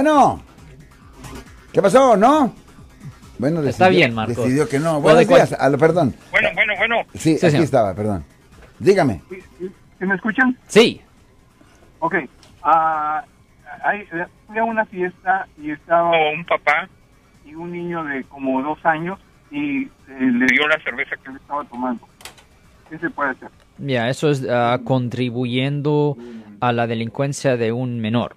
Bueno. ¿Qué pasó? ¿No? Bueno, Está decidió- bien, Marcos. Decidió que no. Buenos cual- días. Perdón. Bueno, bueno, bueno. Sí, Sí, aquí señor. estaba, perdón. Dígame. ¿Sí, sí- sí me escuchan? Sí. Ok. Ah, hay- fui a una fiesta y estaba un papá y un niño de como dos años y eh, le dio la cerveza que él estaba tomando. ¿Qué se puede hacer? Ya, eso es ah, contribuyendo a la delincuencia de un menor.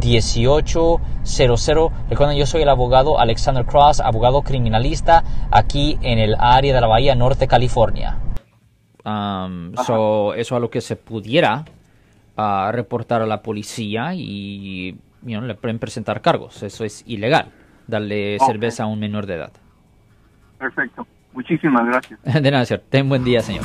1-800-530-1800. Recuerden, yo soy el abogado Alexander Cross, abogado criminalista aquí en el área de la Bahía Norte, California. Um, so, eso a lo que se pudiera ah, reportar a la policía y you know, le pueden presentar cargos. Eso es ilegal, darle cerveza a un menor de edad. Perfecto. Muchísimas gracias. De nada, señor. Ten buen día, señor.